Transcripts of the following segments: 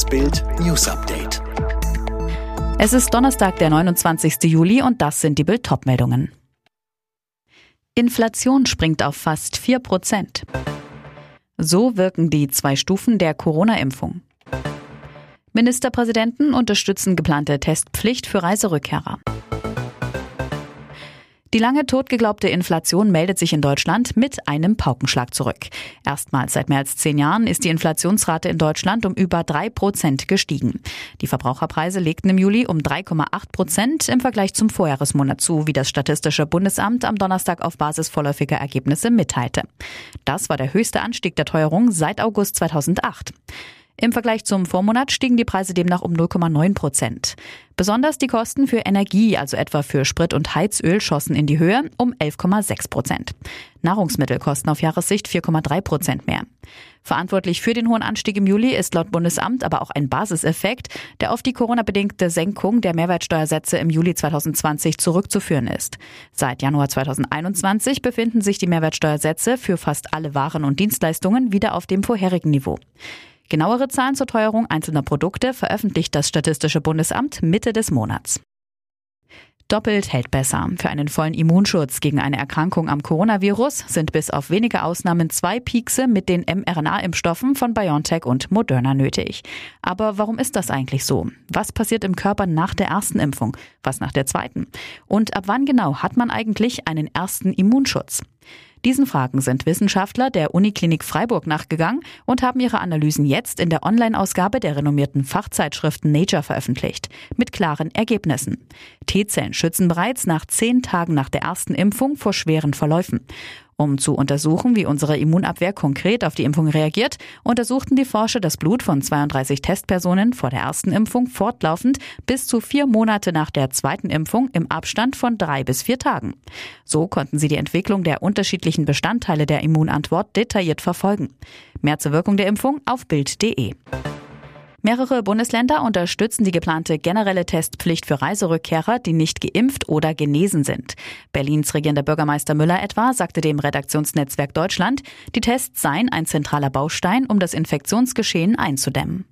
Das Bild News Update. Es ist Donnerstag, der 29. Juli und das sind die Bild meldungen Inflation springt auf fast 4 Prozent. So wirken die zwei Stufen der Corona-Impfung. Ministerpräsidenten unterstützen geplante Testpflicht für Reiserückkehrer. Die lange totgeglaubte Inflation meldet sich in Deutschland mit einem Paukenschlag zurück. Erstmals seit mehr als zehn Jahren ist die Inflationsrate in Deutschland um über drei Prozent gestiegen. Die Verbraucherpreise legten im Juli um 3,8 Prozent im Vergleich zum Vorjahresmonat zu, wie das Statistische Bundesamt am Donnerstag auf Basis vorläufiger Ergebnisse mitteilte. Das war der höchste Anstieg der Teuerung seit August 2008. Im Vergleich zum Vormonat stiegen die Preise demnach um 0,9 Prozent. Besonders die Kosten für Energie, also etwa für Sprit und Heizöl, schossen in die Höhe um 11,6 Prozent. Nahrungsmittel kosten auf Jahressicht 4,3 Prozent mehr. Verantwortlich für den hohen Anstieg im Juli ist laut Bundesamt aber auch ein Basiseffekt, der auf die Corona-bedingte Senkung der Mehrwertsteuersätze im Juli 2020 zurückzuführen ist. Seit Januar 2021 befinden sich die Mehrwertsteuersätze für fast alle Waren und Dienstleistungen wieder auf dem vorherigen Niveau. Genauere Zahlen zur Teuerung einzelner Produkte veröffentlicht das Statistische Bundesamt Mitte des Monats. Doppelt hält besser. Für einen vollen Immunschutz gegen eine Erkrankung am Coronavirus sind bis auf wenige Ausnahmen zwei Piekse mit den mRNA-Impfstoffen von BioNTech und Moderna nötig. Aber warum ist das eigentlich so? Was passiert im Körper nach der ersten Impfung? Was nach der zweiten? Und ab wann genau hat man eigentlich einen ersten Immunschutz? Diesen Fragen sind Wissenschaftler der Uniklinik Freiburg nachgegangen und haben ihre Analysen jetzt in der Online-Ausgabe der renommierten Fachzeitschriften Nature veröffentlicht, mit klaren Ergebnissen. T-Zellen schützen bereits nach zehn Tagen nach der ersten Impfung vor schweren Verläufen. Um zu untersuchen, wie unsere Immunabwehr konkret auf die Impfung reagiert, untersuchten die Forscher das Blut von 32 Testpersonen vor der ersten Impfung fortlaufend bis zu vier Monate nach der zweiten Impfung im Abstand von drei bis vier Tagen. So konnten sie die Entwicklung der unterschiedlichen Bestandteile der Immunantwort detailliert verfolgen. Mehr zur Wirkung der Impfung auf Bild.de. Mehrere Bundesländer unterstützen die geplante generelle Testpflicht für Reiserückkehrer, die nicht geimpft oder genesen sind. Berlins regierender Bürgermeister Müller etwa sagte dem Redaktionsnetzwerk Deutschland, die Tests seien ein zentraler Baustein, um das Infektionsgeschehen einzudämmen.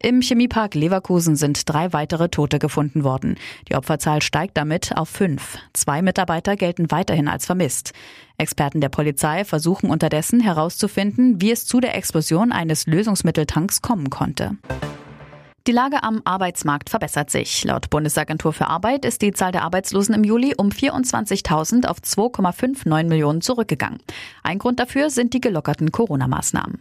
Im Chemiepark Leverkusen sind drei weitere Tote gefunden worden. Die Opferzahl steigt damit auf fünf. Zwei Mitarbeiter gelten weiterhin als vermisst. Experten der Polizei versuchen unterdessen herauszufinden, wie es zu der Explosion eines Lösungsmitteltanks kommen konnte. Die Lage am Arbeitsmarkt verbessert sich. Laut Bundesagentur für Arbeit ist die Zahl der Arbeitslosen im Juli um 24.000 auf 2,59 Millionen zurückgegangen. Ein Grund dafür sind die gelockerten Corona-Maßnahmen.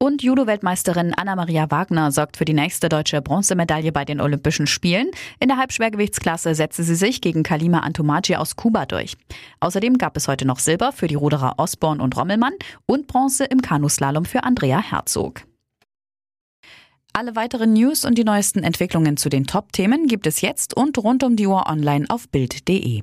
Und Judo-Weltmeisterin Anna-Maria Wagner sorgt für die nächste deutsche Bronzemedaille bei den Olympischen Spielen. In der Halbschwergewichtsklasse setzte sie sich gegen Kalima Antomaci aus Kuba durch. Außerdem gab es heute noch Silber für die Ruderer Osborn und Rommelmann und Bronze im Kanuslalom für Andrea Herzog. Alle weiteren News und die neuesten Entwicklungen zu den Top-Themen gibt es jetzt und rund um die Uhr online auf Bild.de.